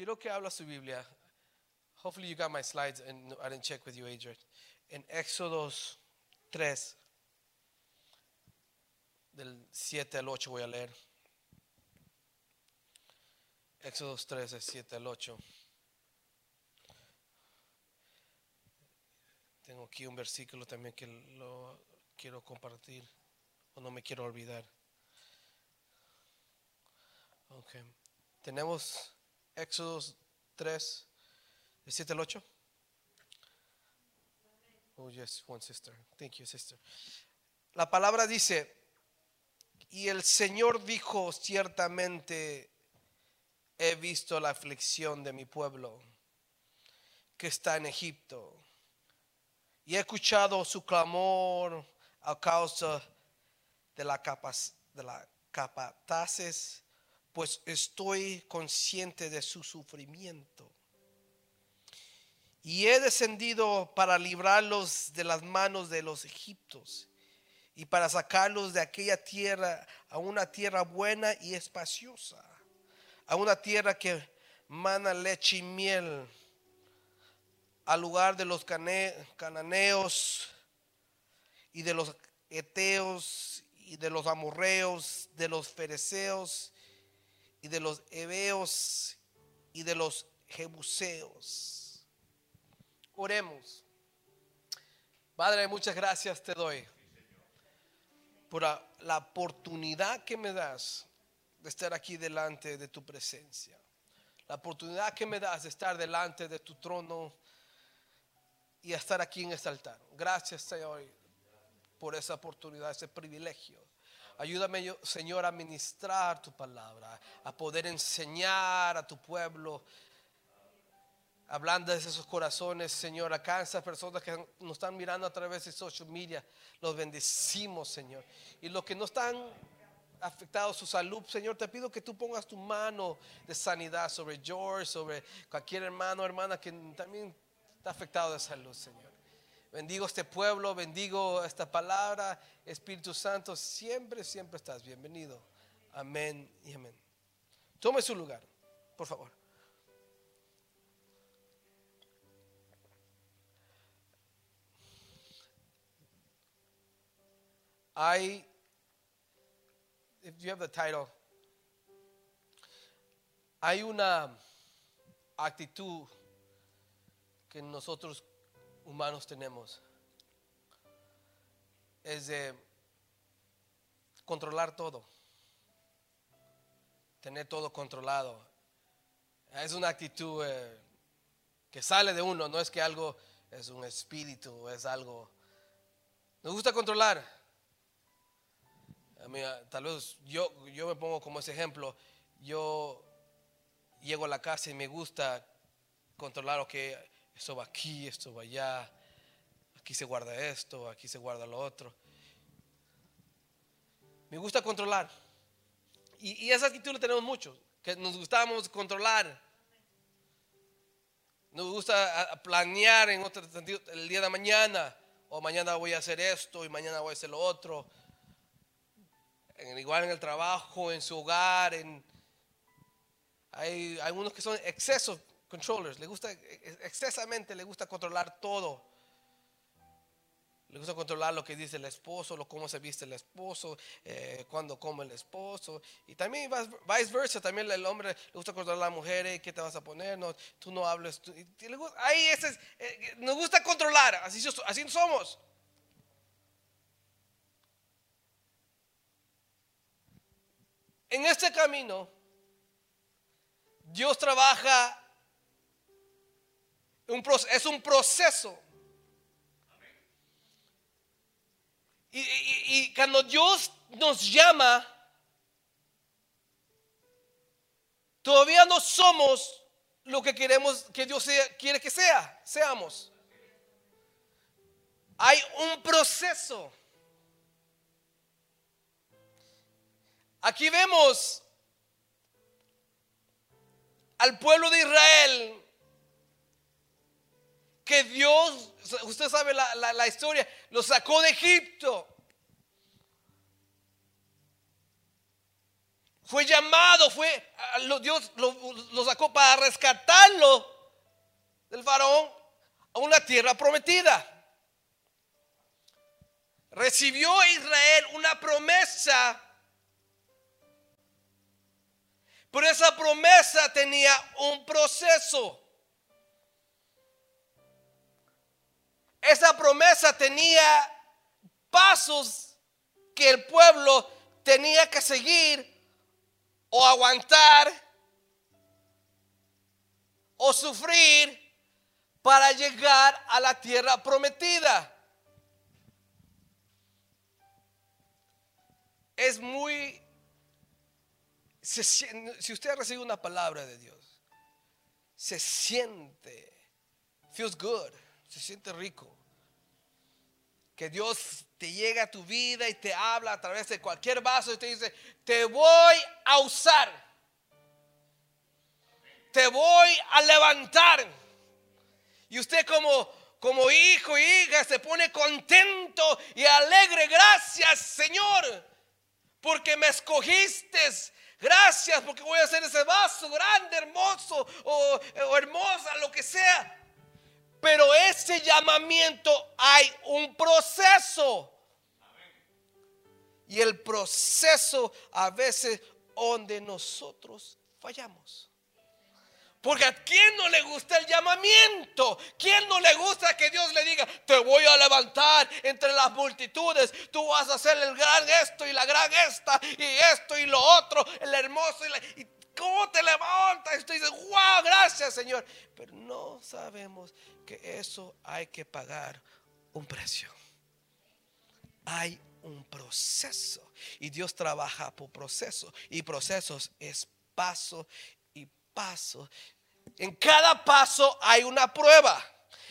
quiero que habla su Biblia. Hopefully you got my slides and I didn't check with you, Adrian. En Éxodos 3, del 7 al 8 voy a leer. Éxodos 3, del 7 al 8. Tengo aquí un versículo también que lo quiero compartir o no me quiero olvidar. Ok. Tenemos Éxodos 3, del 7 al 8. Oh, yes, one sister. Thank you, sister. La palabra dice, y el Señor dijo, ciertamente he visto la aflicción de mi pueblo que está en Egipto, y he escuchado su clamor a causa de la, capas, de la capataces, pues estoy consciente de su sufrimiento. Y he descendido para librarlos de las manos de los egipcios y para sacarlos de aquella tierra a una tierra buena y espaciosa, a una tierra que mana leche y miel, al lugar de los cananeos y de los eteos y de los amorreos, de los fereceos y de los heveos y de los jebuseos. Oremos. Padre, muchas gracias te doy por la, la oportunidad que me das de estar aquí delante de tu presencia. La oportunidad que me das de estar delante de tu trono y estar aquí en este altar. Gracias, Señor, por esa oportunidad, ese privilegio. Ayúdame, Señor, a ministrar tu palabra, a poder enseñar a tu pueblo hablando de esos corazones, Señor, acá esas personas que nos están mirando a través de social media, los bendecimos, Señor. Y los que no están afectados su salud, Señor, te pido que tú pongas tu mano de sanidad sobre George, sobre cualquier hermano o hermana que también está afectado de salud, Señor. Bendigo este pueblo, bendigo esta palabra, Espíritu Santo, siempre, siempre estás bienvenido. Amén y amén. Tome su lugar, por favor. I, if you have the title, hay una actitud que nosotros humanos tenemos, es de controlar todo, tener todo controlado. Es una actitud eh, que sale de uno, no es que algo es un espíritu, es algo... Nos gusta controlar. Ah, tal vez yo, yo me pongo como ese ejemplo. Yo llego a la casa y me gusta controlar, ok, esto va aquí, esto va allá, aquí se guarda esto, aquí se guarda lo otro. Me gusta controlar. Y, esa actitud la tenemos muchos, que nos gustamos controlar. Nos gusta planear en otro sentido el día de mañana, o mañana voy a hacer esto y mañana voy a hacer lo otro igual en el trabajo, en su hogar, en, hay algunos que son excesos controllers, le gusta excesamente, le gusta controlar todo. Le gusta controlar lo que dice el esposo, lo cómo se viste el esposo, eh, cuándo come el esposo. Y también vice- viceversa, también el hombre le gusta controlar a la mujer, eh, qué te vas a poner, no, tú no hables. tú- le gusta- ahí ese es, eh, nos gusta controlar, así somos. En este camino, Dios trabaja, un es un proceso. Y, y- y cuando Dios nos llama, todavía no somos lo que queremos que Dios sea- quiere que sea, seamos. Hay un proceso. Aquí vemos al pueblo de Israel que Dios, usted sabe la, historia, lo sacó de Egipto. fue llamado, fue, Dios lo, lo sacó para rescatarlo del faraón a una tierra prometida. Recibió Israel una promesa, pero esa promesa tenía un proceso. Esa promesa tenía pasos que el pueblo tenía que seguir o aguantar o sufrir para llegar a la tierra prometida. Es muy... si usted recibe una palabra de Dios, se siente, feels good, se siente rico. Que Dios te llega a tu vida y te habla a través de cualquier vaso y te dice, te voy a usar. Te voy a levantar. Y usted como, como hijo y hija se pone contento y alegre. Gracias Señor, porque me escogiste. Gracias porque voy a hacer ese vaso grande, hermoso o, o hermosa, lo que sea. Pero ese llamamiento hay un proceso. Y el proceso a veces donde nosotros fallamos. Porque a quién no le gusta el llamamiento, quién no le gusta que Dios le diga, te voy a levantar entre las multitudes, tú vas a hacer el gran esto y la gran esta y esto y lo otro, el hermoso y, la, cómo te levantas y tú dices, wow, gracias Señor. Pero no sabemos que eso hay que pagar un precio. Hay un proceso y Dios trabaja por proceso y procesos es paso paso. En cada paso hay una prueba.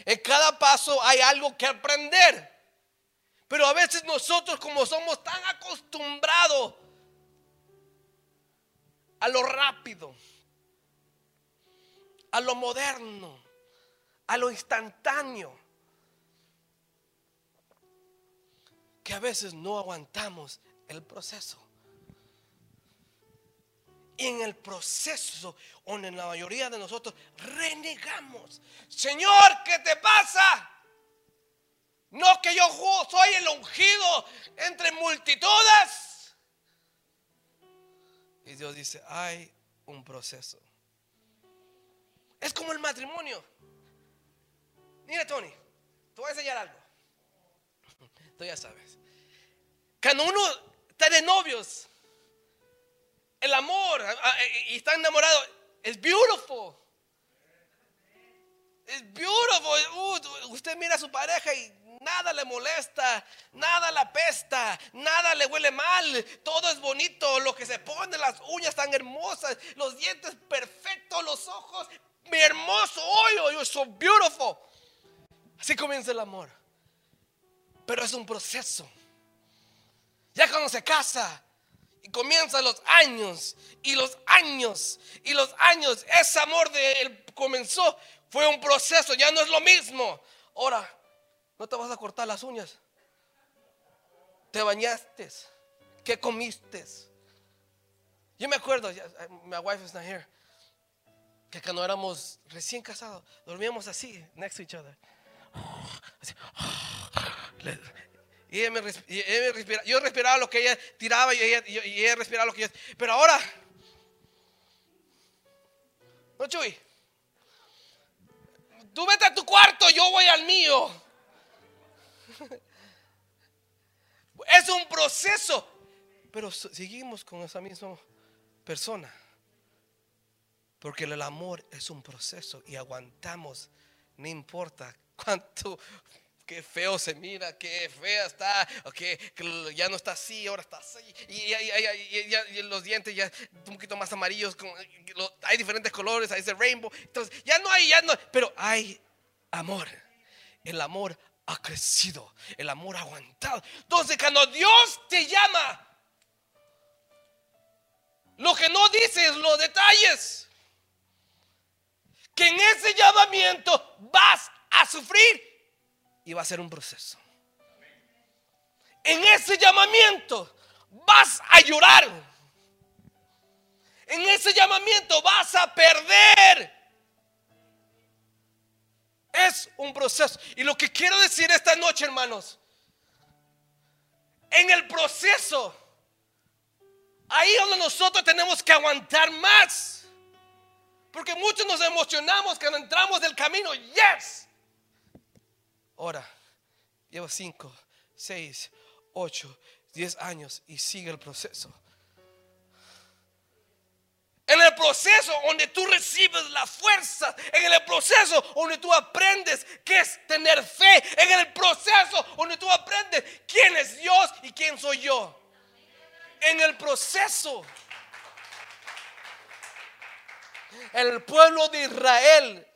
En cada paso hay algo que aprender. Pero a veces nosotros como somos tan acostumbrados a lo rápido, a lo moderno, a lo instantáneo, que a veces no aguantamos el proceso en el proceso donde la mayoría de nosotros renegamos. Señor, ¿qué te pasa? No que yo soy el ungido entre multitudes. Y Dios dice, hay un proceso. Es como el matrimonio. Mira, Tony, te voy a enseñar algo. Tú ya sabes. Cuando uno está de novios, el amor y está enamorado es beautiful. Es beautiful. Uh, usted mira a su pareja y nada le molesta, nada la pesta, nada le huele mal, todo es bonito, lo que se pone, las uñas tan hermosas, los dientes perfectos, los ojos, mi hermoso hoyo, you're so beautiful. Así comienza el amor. Pero es un proceso. Ya cuando se casa, y comienzan los años y los años y los años. Ese amor de él comenzó, fue un proceso, ya no es lo mismo. Ahora, no te vas a cortar las uñas. Te bañaste. ¿Qué comiste? Yo me acuerdo, my wife is not here, que cuando éramos recién casados, dormíamos así, next to each other. Y me, yo respiraba lo que ella tiraba y ella, y ella respiraba lo que yo. Pero ahora, no Chuy, tú vete a tu cuarto, yo voy al mío. Es un proceso, pero seguimos con esa misma persona. Porque el amor es un proceso y aguantamos, no importa cuánto qué feo se mira, qué fea está, que, ya no está así, ahora está así, y, los dientes ya un poquito más amarillos, hay diferentes colores, hay ese rainbow, entonces ya no hay, ya no, pero hay amor, el amor ha crecido, el amor ha aguantado. Entonces cuando Dios te llama, lo que no dice es los detalles. Que en ese llamamiento vas a sufrir y va a ser un proceso. En ese llamamiento vas a llorar. En ese llamamiento vas a perder. Es un proceso. Y lo que quiero decir esta noche, hermanos, en el proceso, ahí donde nosotros tenemos que aguantar más. Porque muchos nos emocionamos cuando entramos del camino. Yes. Ahora, llevo 5, 6, 8, 10 años y sigue el proceso. Proceso donde tú recibes la fuerza, en el proceso donde tú aprendes qué es tener fe, en el proceso donde tú aprendes quién es Dios y quién soy yo. En el proceso. El pueblo de Israel,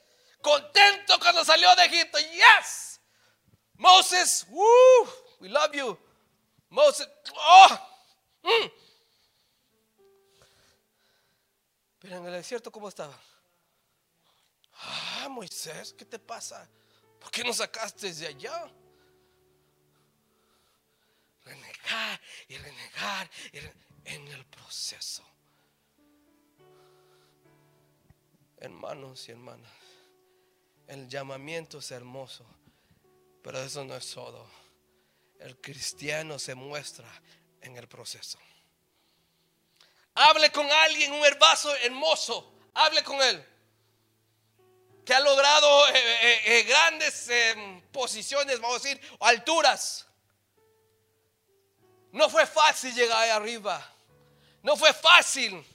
contento cuando salió de Egipto, yes. Moses, woo, we love you. Moses, oh, mm. Pero en el desierto, ¿cómo estaba? Ah, Moisés, ¿qué te pasa? ¿Por qué no sacaste de allá? Renegar y renegar en el proceso. Hermanos y hermanas, el llamamiento es hermoso, pero eso no es todo. El cristiano se muestra en el proceso. Hable con alguien, un herbazo hermoso. Hable con él. Que ha logrado eh, eh, eh, grandes posiciones, vamos a decir, alturas. No fue fácil llegar ahí arriba. No fue fácil.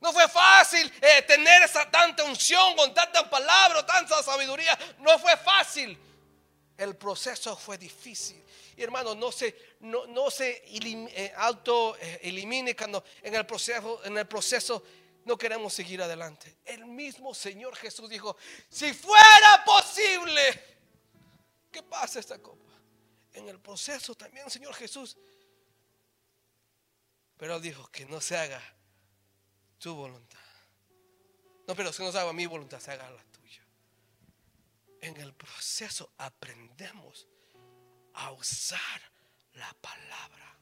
No fue fácil tener esa tanta unción con tanta palabra, tanta sabiduría. No fue fácil. El proceso fue difícil. Y hermano, no se, no, no se eh, auto eh, elimine cuando en el proceso, en el proceso no queremos seguir adelante. El mismo Señor Jesús dijo, si fuera posible, ¿qué pasa esta copa? En el proceso también, Señor Jesús. Pero dijo que no se haga tu voluntad. No, pero si no se haga mi voluntad, se haga la tuya. En el proceso aprendemos a usar la palabra.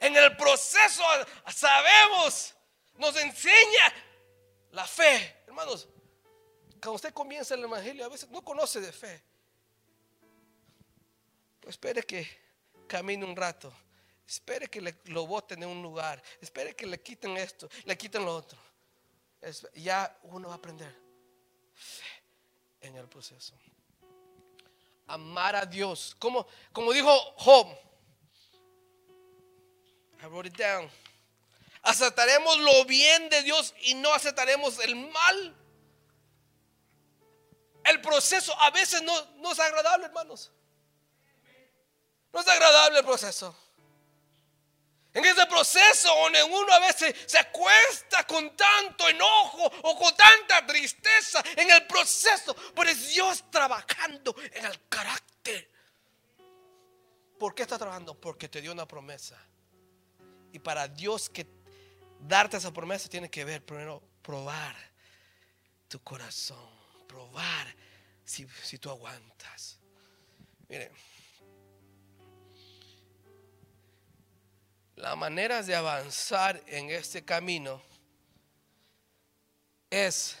En el proceso sabemos, nos enseña la fe. Hermanos, cuando usted comienza el Evangelio, a veces no conoce de fe. Pues espere que camine un rato. Espere que lo boten en un lugar. Espere que le quiten esto, le quiten lo otro. ya uno va a aprender fe en el proceso amar a Dios. Como, como dijo Job, I wrote it down. Aceptaremos lo bien de Dios y no aceptaremos el mal. El proceso a veces no, no es agradable, hermanos. No es agradable el proceso. En ese proceso donde uno a veces se acuesta con tanto enojo o con tanta tristeza en el proceso, pero es Dios trabajando en el carácter. ¿Por qué está trabajando? Porque te dio una promesa. Y para Dios que darte esa promesa tiene que ver primero probar tu corazón, probar si, si tú aguantas. Miren. La manera de avanzar en este camino es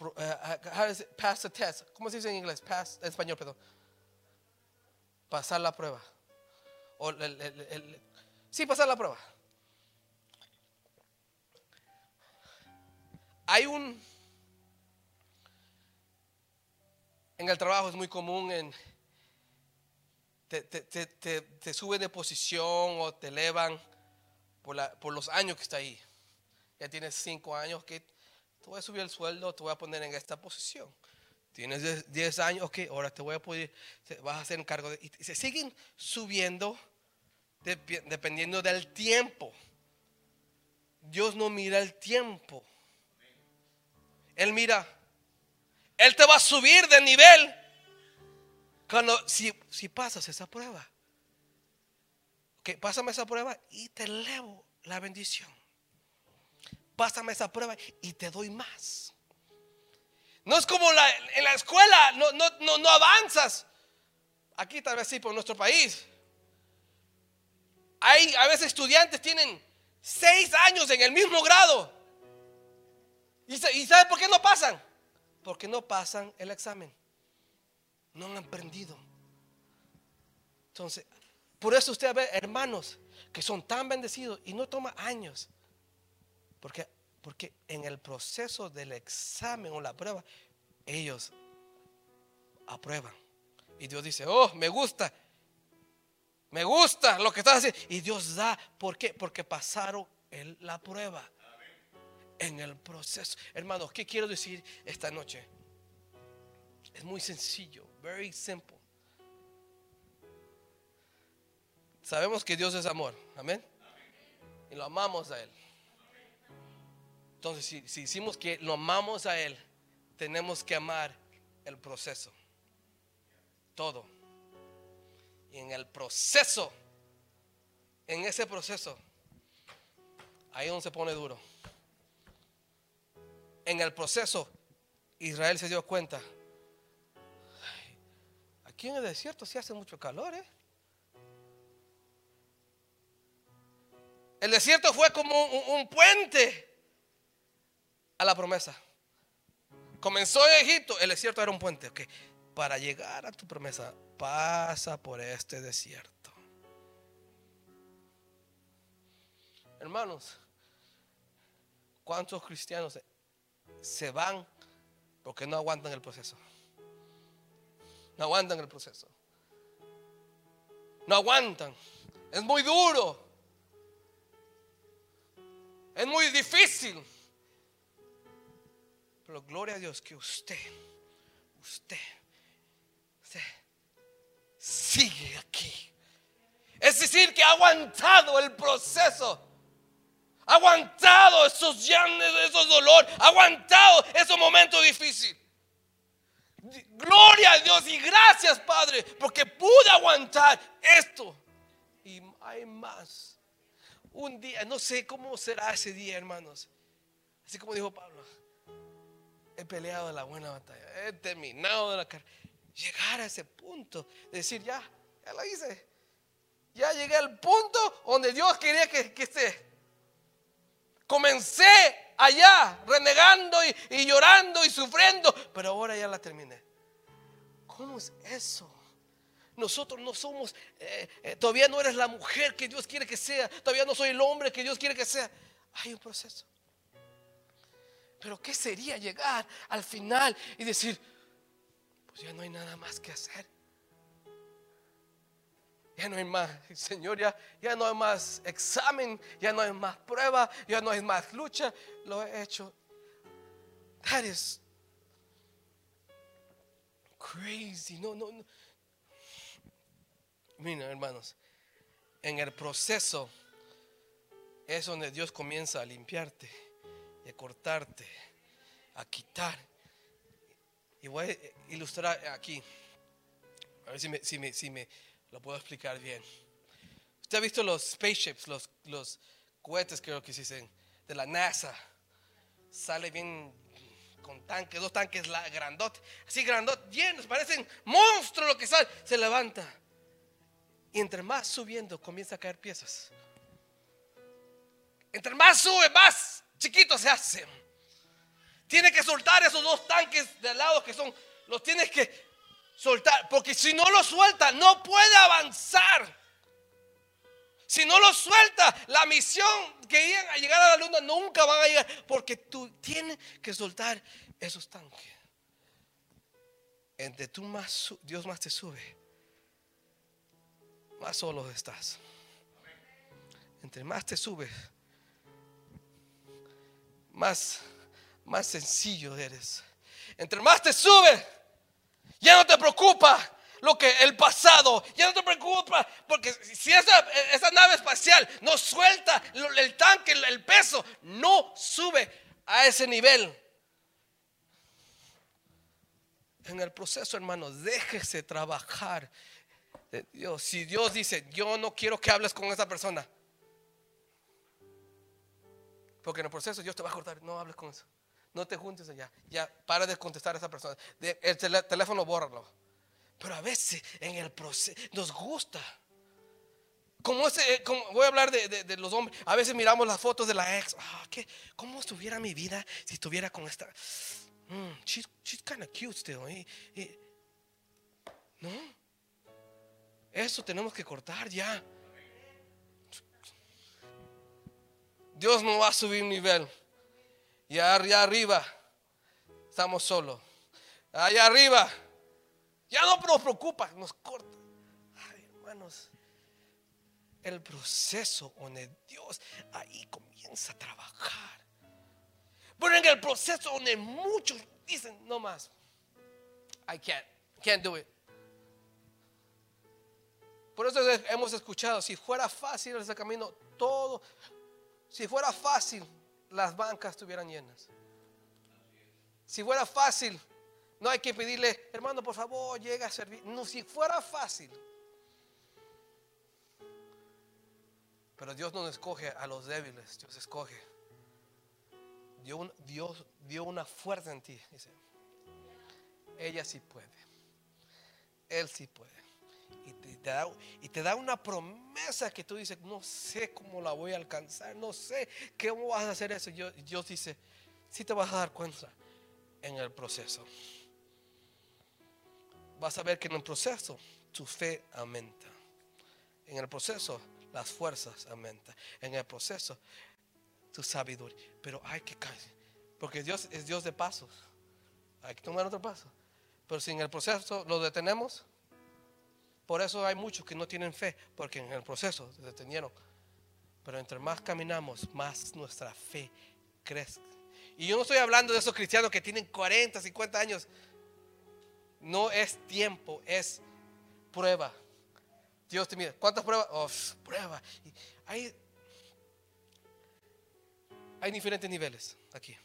uh, pass the test. ¿Cómo se dice en inglés? En español, perdón. Pasar la prueba. O sí, pasar la prueba. Hay un... En el trabajo es muy común en te, te, suben de posición o te elevan por, los años que está ahí. Ya tienes cinco años que te voy a subir el sueldo, te voy a poner en esta posición. Tienes 10 años, ok, ahora te voy a poder, vas a hacer cargo de... Y se siguen subiendo dependiendo del tiempo. Dios no mira el tiempo. Él mira, Él te va a subir de nivel cuando, si, si pasas esa prueba, que pásame esa prueba y te elevo la bendición. Pásame esa prueba y te doy más. No es como la, en la escuela, no, no, no, no avanzas. Aquí tal vez sí por nuestro país. Hay a veces estudiantes tienen seis años en el mismo grado. ¿Y, y por qué no pasan? Porque no pasan el examen. No han aprendido. Entonces, por eso usted ve hermanos que son tan bendecidos y no toma años. Porque, porque en el proceso del examen o la prueba, ellos aprueban. Y Dios dice, oh, me gusta. Me gusta lo que estás haciendo. Y Dios da. ¿Por qué? Porque pasaron la prueba. En el proceso. Hermanos, ¿qué quiero decir esta noche? Es muy sencillo. Very simple. Sabemos que Dios es amor. Amén. Y lo amamos a Él. Entonces, si, si hicimos que lo amamos a Él, tenemos que amar el proceso. Todo. Y en el proceso, en ese proceso, ahí donde se pone duro. En el proceso, Israel se dio cuenta. Aquí en el desierto sí hace mucho calor, ¿eh? El desierto fue como un, puente a la promesa. Comenzó en Egipto, el desierto era un puente. Okay. Para llegar a tu promesa, pasa por este desierto. Hermanos, ¿cuántos cristianos se van porque no aguantan el proceso? No aguantan el proceso. No aguantan. Es muy duro. Es muy difícil. Pero gloria a Dios que usted, usted, usted sigue aquí. Es decir, que ha aguantado el proceso. Ha aguantado esos llantos, esos dolores. Ha aguantado esos momentos difíciles. Gloria a Dios y gracias Padre porque pude aguantar esto. Y hay más un día, no sé cómo será ese día, hermanos. Así como dijo Pablo, he peleado la buena batalla, he terminado de la carrera. Llegar a ese punto, de decir, ya, ya lo hice. Ya llegué al punto donde Dios quería que, esté. Comencé allá, renegando y, y llorando y sufriendo, pero ahora ya la terminé. ¿Cómo es eso? Nosotros no somos, eh, eh, todavía no eres la mujer que Dios quiere que sea, todavía no soy el hombre que Dios quiere que sea. Hay un proceso. Pero ¿qué sería llegar al final y decir, pues ya no hay nada más que hacer? Ya no hay más, Señor, ya, no hay más examen, ya no hay más prueba, ya no hay más lucha. Lo he hecho. That is crazy. No, no, no. Mira, hermanos, en el proceso es donde Dios comienza a limpiarte a cortarte, a quitar. Y voy a ilustrar aquí, a ver si me, si me, si me lo puedo explicar bien. Usted ha visto los spaceships, los, los cohetes, creo que se dicen, de la NASA. Sale bien con tanques, dos tanques grandotes, así grandotes, llenos, parecen monstruos lo que sale, se levanta y entre más subiendo comienza a caer piezas. Entre más sube, más chiquito se hace. Tiene que soltar esos dos tanques de lado que son, los tienes que soltar, porque si no los suelta, no puede avanzar. Si no los suelta, la misión que iban a llegar a la luna nunca van a llegar, porque tú tienes que soltar esos tanques. Entre tú más, Dios más te sube más solo estás. Entre más te subes, más, más sencillo eres. Entre más te subes, ya no te preocupa lo que el pasado, ya no te preocupa, porque si esa, nave espacial no suelta el tanque, el peso, no sube a ese nivel. En el proceso, hermano, déjese trabajar Dios. Si Dios dice, yo no quiero que hables con esa persona. Porque en el proceso Dios te va a cortar. No hables con eso. No te juntes allá. Ya, para de contestar a esa persona. El teléfono, bórralo. Pero a veces en el proceso nos gusta. Como ese, eh, como, voy a hablar de, de- los hombres. A veces miramos las fotos de la ex. Ah, ¿qué? ¿Cómo estuviera mi vida si estuviera con esta? Mm, she's, she's kind of cute still. y- y- no. Eso tenemos que cortar ya. Dios no va a subir nivel. Y allá arriba estamos solos. Allá arriba ya no nos preocupa, nos corta. Ay, hermanos, el proceso donde Dios ahí comienza a trabajar. Pero en el proceso donde muchos dicen, no más, I can't, can't do it. Por eso hemos escuchado, si fuera fácil ese camino, todo, si fuera fácil, las bancas estuvieran llenas. Si fuera fácil, no hay que pedirle, hermano, por favor, llega a servir. No, si fuera fácil. Pero Dios no escoge a los débiles, Dios escoge. Dio un- Dios dio una fuerza en ti. Dice, ella sí puede. Él sí puede. Y te, da, y te da una promesa que tú dices, no sé cómo la voy a alcanzar, no sé cómo vas a hacer eso. Y Dios dice, sí te vas a dar cuenta en el proceso. Vas a ver que en el proceso tu fe aumenta. En el proceso las fuerzas aumentan. En el proceso tu sabiduría. Pero hay que caer. Porque Dios es Dios de pasos. Hay que tomar otro paso. Pero si en el proceso lo detenemos, por eso hay muchos que no tienen fe, porque en el proceso se detenieron. Pero entre más caminamos, más nuestra fe crece. Y yo no estoy hablando de esos cristianos que tienen 40, 50 años. No es tiempo, es prueba. Dios te mira. ¿Cuántas pruebas? Oh, prueba. Hay, hay diferentes niveles aquí.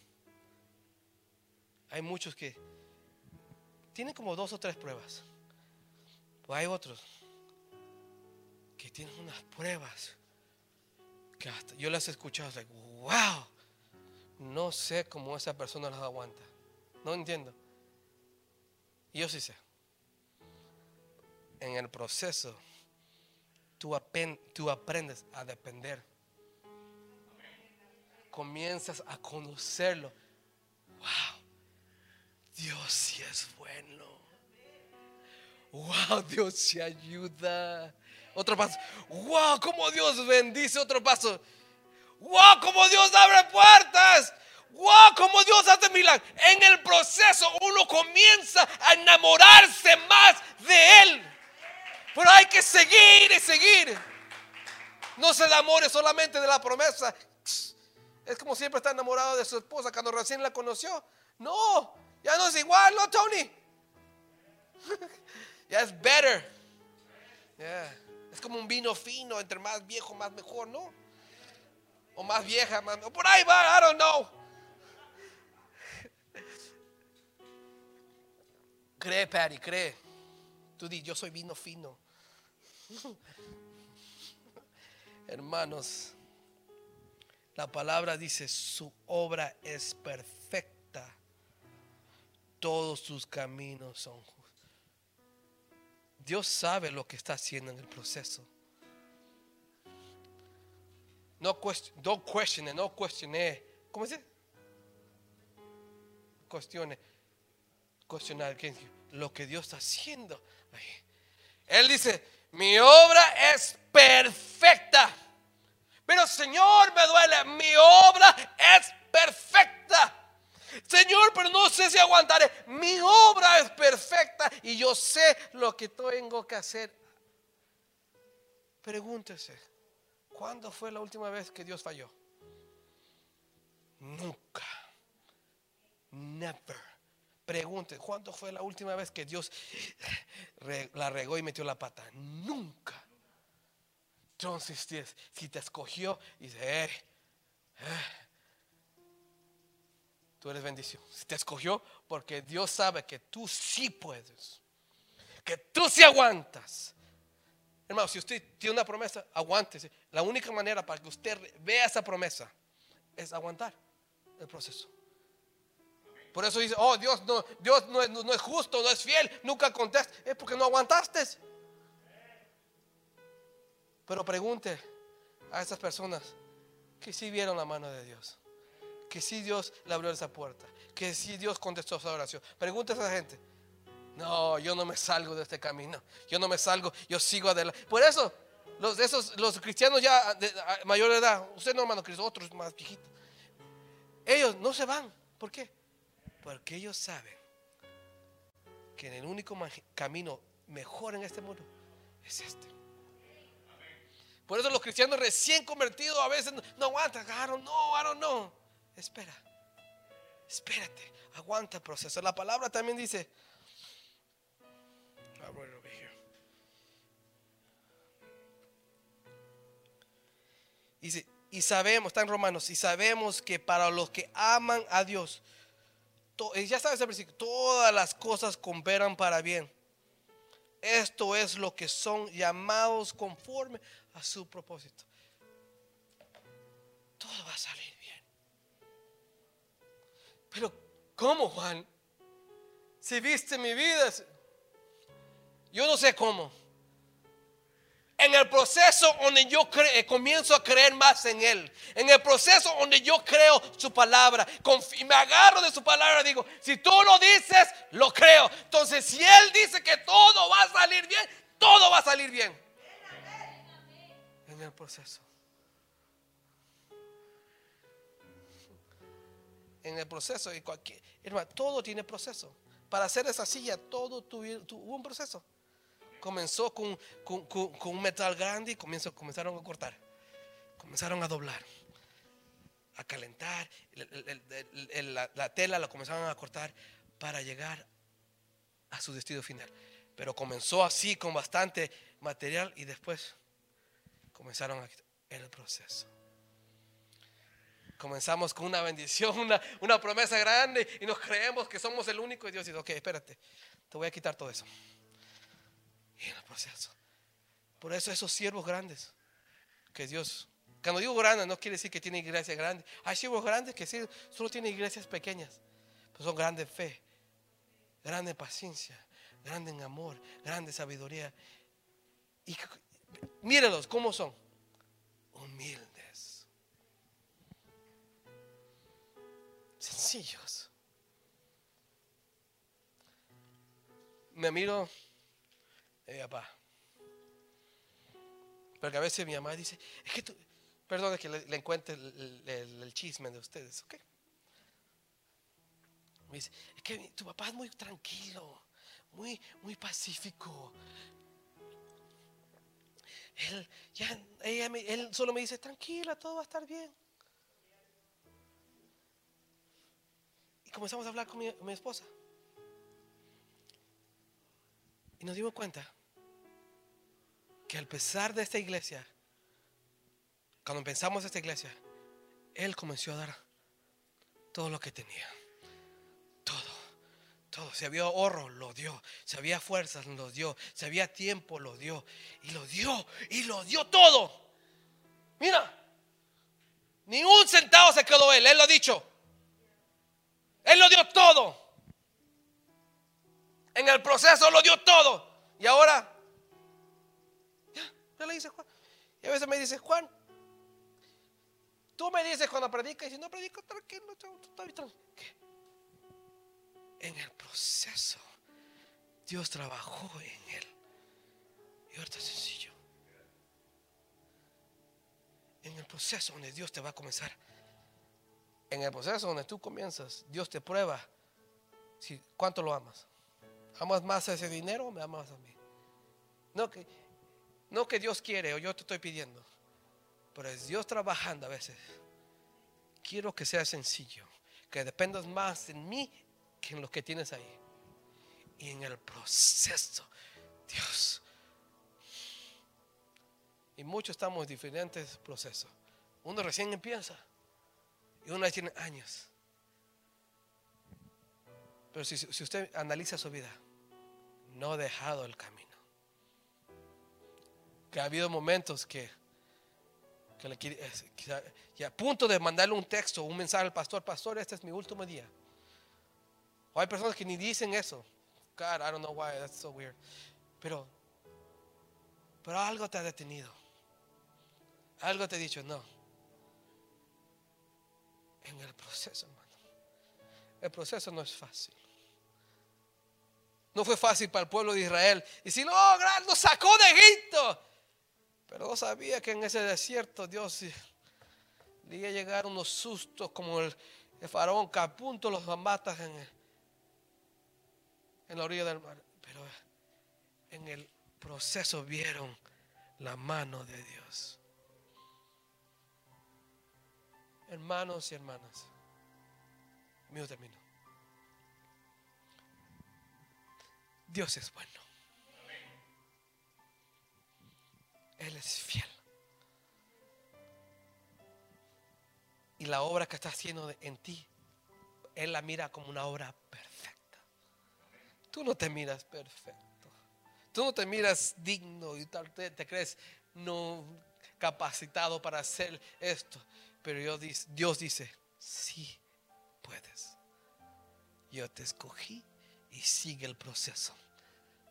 Hay muchos que tienen como dos o tres pruebas. Pues hay otros que tienen unas pruebas que hasta yo las he escuchado, wow, no sé cómo esa persona las aguanta. No entiendo. Yo sí sé. En el proceso, tú, tú aprendes a depender. Comienzas a conocerlo. Wow, Dios sí es bueno. Wow, Dios sí ayuda. Otro paso. Wow, como Dios bendice. Otro paso. Wow, como Dios abre puertas. Wow, como Dios hace milagros. En el proceso uno comienza a enamorarse más de Él. Pero hay que seguir y seguir. No se enamore solamente de la promesa. Es como siempre está enamorado de su esposa cuando recién la conoció. No, ya no es igual, ¿no, Tony? ya es better. Yeah. Es como un vino fino, entre más viejo, más mejor, ¿no? O más vieja, más. o por ahí va, I don't know. Cree, Patty, cree. Tú di, yo soy vino fino. Hermanos, la palabra dice, su obra es perfecta. Todos sus caminos son. Dios sabe lo que está haciendo en el proceso. No question, don't question it, no cuestione. ¿Cómo se dice? Cuestione. Cuestionar lo que Dios está haciendo. Él dice, mi obra es perfecta. Pero Señor, me duele, mi obra es perfecta. Sé si aguantaré. Mi obra es perfecta y yo sé lo que tengo que hacer. Pregúntese, ¿cuándo fue la última vez que Dios falló? Nunca. Never. Pregunte, ¿cuándo fue la última vez que Dios la regó y metió la pata? Nunca. Entonces, si- te escogió dice, "Eh, eh, tú eres bendición. Si te escogió, porque Dios sabe que tú sí puedes, que tú sí aguantas. Hermano, si usted tiene una promesa, aguántese. La única manera para que usted vea esa promesa es aguantar el proceso. Por eso dice, oh Dios no, Dios no no es justo, no es fiel, nunca contesta. Es porque no aguantaste. Pero pregunte a esas personas que sí vieron la mano de Dios. Que sí Dios le abrió esa puerta. Que sí Dios contestó esa oración. Pregunte a esa gente. No, yo no me salgo de este camino. Yo no me salgo, yo sigo adelante. Por eso, los, esos, los cristianos ya de mayor edad, usted no hermano Cristo, otros más viejitos, ellos no se van. ¿Por qué? Porque ellos saben que en el único camino mejor en este mundo es este. Por eso los cristianos recién convertidos a veces no, aguantan. no, I don't know. Espera. Espérate. Aguanta el proceso. La palabra también dice. Dice, y sabemos, está en Romanos, y sabemos que para los que aman a Dios, ya sabes el versículo, todas las cosas cooperan para bien. Esto es lo que son llamados conforme a su propósito. Todo va a salir. Pero, ¿cómo, Juan? Si viste mi vida, yo no sé cómo. En el proceso donde yo eh, comienzo a creer más en Él. En el proceso donde yo creo su palabra. Y me agarro de su palabra. Digo, si tú lo dices, lo creo. Entonces, si Él dice que todo va a salir bien, todo va a salir bien. En el proceso. En el proceso. Y cualquier, hermano, todo tiene proceso. Para hacer esa silla, todo tuvo un proceso comenzó con, un metal grande y comenzaron a cortar. Comenzaron a doblar, a calentar. la, tela la comenzaron a cortar para llegar a su destino final. Pero comenzó así con bastante material y después comenzaron el proceso. Comenzamos con una bendición, una, una promesa grande y nos creemos que somos el único y Dios dice, ok, espérate, te voy a quitar todo eso en el proceso. Por eso esos siervos grandes, que Dios, cuando digo grandes no quiere decir que tiene iglesias grandes. Hay siervos grandes que sí, solo tienen iglesias pequeñas, pero son grandes en fe, grande paciencia, grande amor, grande sabiduría. Y mírenlos, ¿cómo son? Humildes. Sencillos. Me miro eh, papá. Porque a veces mi mamá dice, es que tú, perdón, que le, encuentre el, chisme de ustedes, ¿ok? Me dice, es que tu papá es muy tranquilo, muy, muy pacífico. Él, ya, él solo me dice, tranquila, todo va a estar bien. Comenzamos a hablar con mi esposa. Y nos dimos cuenta que al pesar de esta iglesia, cuando empezamos esta iglesia, Él comenzó a dar todo lo que tenía. Todo, todo. Si había ahorro, lo dio. Si había fuerzas, lo dio. Si había tiempo, lo dio. Y lo dio. Y lo dio todo. Mira, ni un centavo se quedó Él. Él lo ha dicho. Él lo dio todo. En el proceso lo dio todo. Y ahora, ya, ya le dice Juan. Y a veces me dice, Juan, tú me dices cuando predicas, y si no predico, tranquilo, tranquilo. En el proceso, Dios trabajó en él. Y ahorita es sencillo. En el proceso donde Dios te va a comenzar. En el proceso donde tú comienzas, Dios te prueba cuánto lo amas. ¿Amas más ese dinero o me amas a mí? No que, no que Dios quiere o yo te estoy pidiendo, pero es Dios trabajando a veces. Quiero que sea sencillo, que dependas más en mí que en lo que tienes ahí. Y en el proceso, Dios. Y muchos estamos en diferentes procesos. Uno recién empieza y uno tiene años. Pero si, usted analiza su vida, no ha dejado el camino. Que ha habido momentos que, que le y a punto de mandarle un texto, un mensaje al pastor, pastor, este es mi último día. O hay personas que ni dicen eso. God, I don't know why, that's so weird. Pero, pero algo te ha detenido. Algo te he dicho, no. En el proceso, hermano. El proceso no es fácil. No fue fácil para el pueblo de Israel. Y si no, nos sacó de Egipto. Pero no sabía que en ese desierto Dios le iba a llegar unos sustos como el, faraón que a punto los matas en, en la orilla del mar. Pero en el proceso vieron la mano de Dios. Hermanos y hermanas, mío termino. Dios es bueno. Él es fiel. Y la obra que está haciendo en ti, Él la mira como una obra perfecta. Tú no te miras perfecto. Tú no te miras digno y tal, te, te crees no capacitado para hacer esto. Pero Dios, Dios dice, sí puedes. Yo te escogí y sigue el proceso.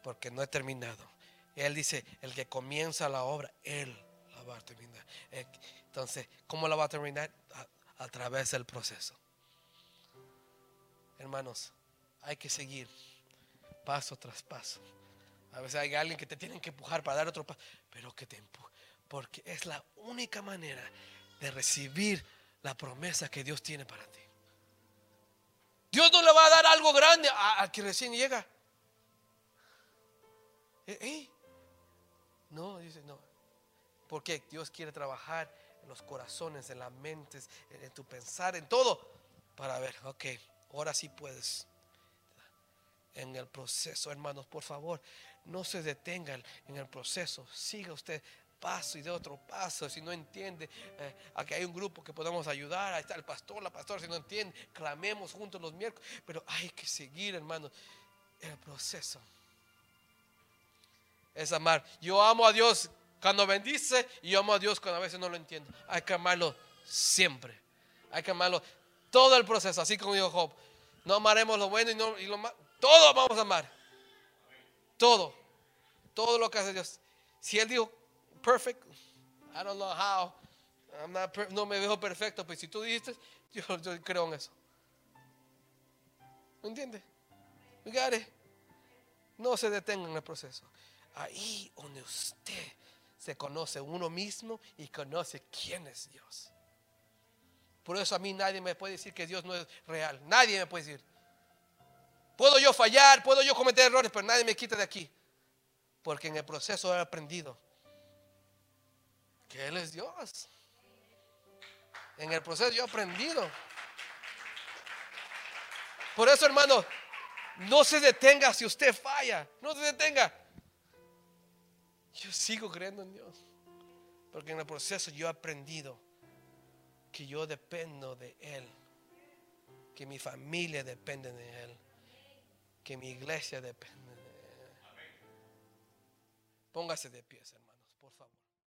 Porque no he terminado. Él dice, el que comienza la obra, Él la va a terminar. Eh, entonces, ¿cómo la va a terminar? A, a través del proceso. Hermanos, hay que seguir paso tras paso. A veces hay alguien que te tiene que empujar para dar otro paso, pero que te empuje. Porque es la única manera de recibir la promesa que Dios tiene para ti. Dios no le va a dar algo grande a, que recién llega. ¿Eh? No, dice no. Porque Dios quiere trabajar en los corazones, en las mentes, en tu pensar, en todo. Para ver, ok, ahora sí puedes. En el proceso, hermanos, por favor, no se detengan en el proceso. Siga usted paso y de otro paso. Si no entiende, eh, aquí hay un grupo que podemos ayudar. Ahí está el pastor, la pastora. Si no entiende, clamemos juntos los miércoles. Pero hay que seguir, hermano, el proceso. Es amar. Yo amo a Dios cuando bendice y yo amo a Dios cuando a veces no lo entiendo. Hay que amarlo siempre. Hay que amarlo todo el proceso. Así como dijo Job. No amaremos lo bueno y, no, y lo malo. Todo vamos a amar. Todo. Todo lo que hace Dios. Si Él dijo, perfect. I don't know how. I'm not no me veo perfecto, pero si tú dijiste, yo, creo en eso. ¿Me entiende? No se detenga en el proceso. Ahí donde usted se conoce uno mismo y conoce quién es Dios. Por eso a mí nadie me puede decir que Dios no es real. Nadie me puede decir. Puedo yo fallar, puedo yo cometer errores, pero nadie me quita de aquí. Porque en el proceso he aprendido que Él es Dios. En el proceso yo he aprendido. Por eso, hermano, no se detenga si usted falla. No se detenga. Yo sigo creyendo en Dios. Porque en el proceso yo he aprendido que yo dependo de Él. Que mi familia depende de Él. Que mi iglesia depende de Él. Póngase de pies, hermanos, por favor.